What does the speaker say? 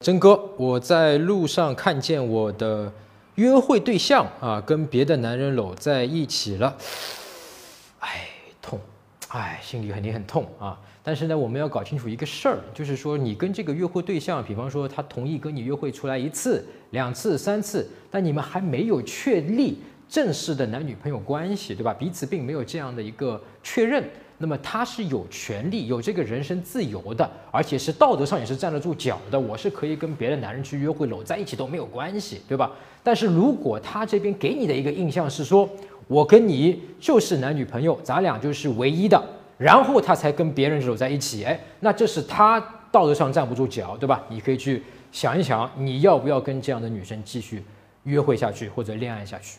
真哥，我在路上看见我的约会对象啊，跟别的男人搂在一起了，哎，痛，哎，心里肯定很痛啊。但是呢，我们要搞清楚一个事儿，就是说你跟这个约会对象，比方说他同意跟你约会出来一次、两次、三次，但你们还没有确立正式的男女朋友关系，对吧？彼此并没有这样的一个确认。那么他是有权利、有这个人身自由的，而且是道德上也是站得住脚的。我是可以跟别的男人去约会、搂在一起都没有关系，对吧？但是如果他这边给你的一个印象是说，我跟你就是男女朋友，咱俩就是唯一的，然后他才跟别人搂在一起，哎，那这是他道德上站不住脚，对吧？你可以去想一想，你要不要跟这样的女生继续约会下去或者恋爱下去？